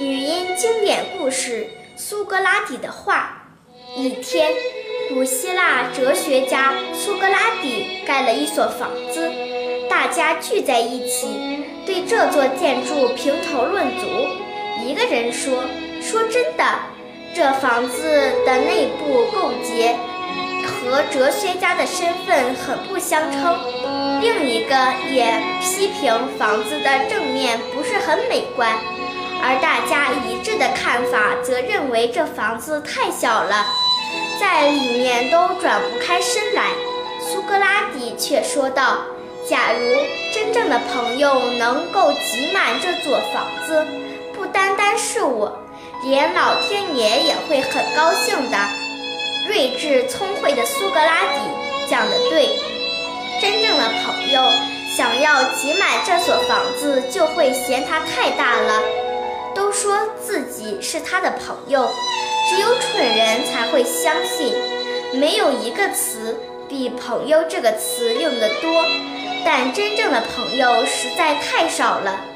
语音经典故事：苏格拉底的话。一天，古希腊哲学家苏格拉底盖了一所房子，大家聚在一起，对这座建筑评头论足。一个人说：“说真的，这房子的内部构结和哲学家的身份很不相称。”另一个也批评房子的正面不是很美观。而大家一致的看法则认为这房子太小了，在里面都转不开身来。苏格拉底却说道：“假如真正的朋友能够挤满这座房子，不单单是我，连老天爷也会很高兴的。”睿智聪慧的苏格拉底讲得对，真正的朋友想要挤满这所房子，就会嫌它太大了。都说自己是他的朋友，只有蠢人才会相信。没有一个词比“朋友”这个词用得多，但真正的朋友实在太少了。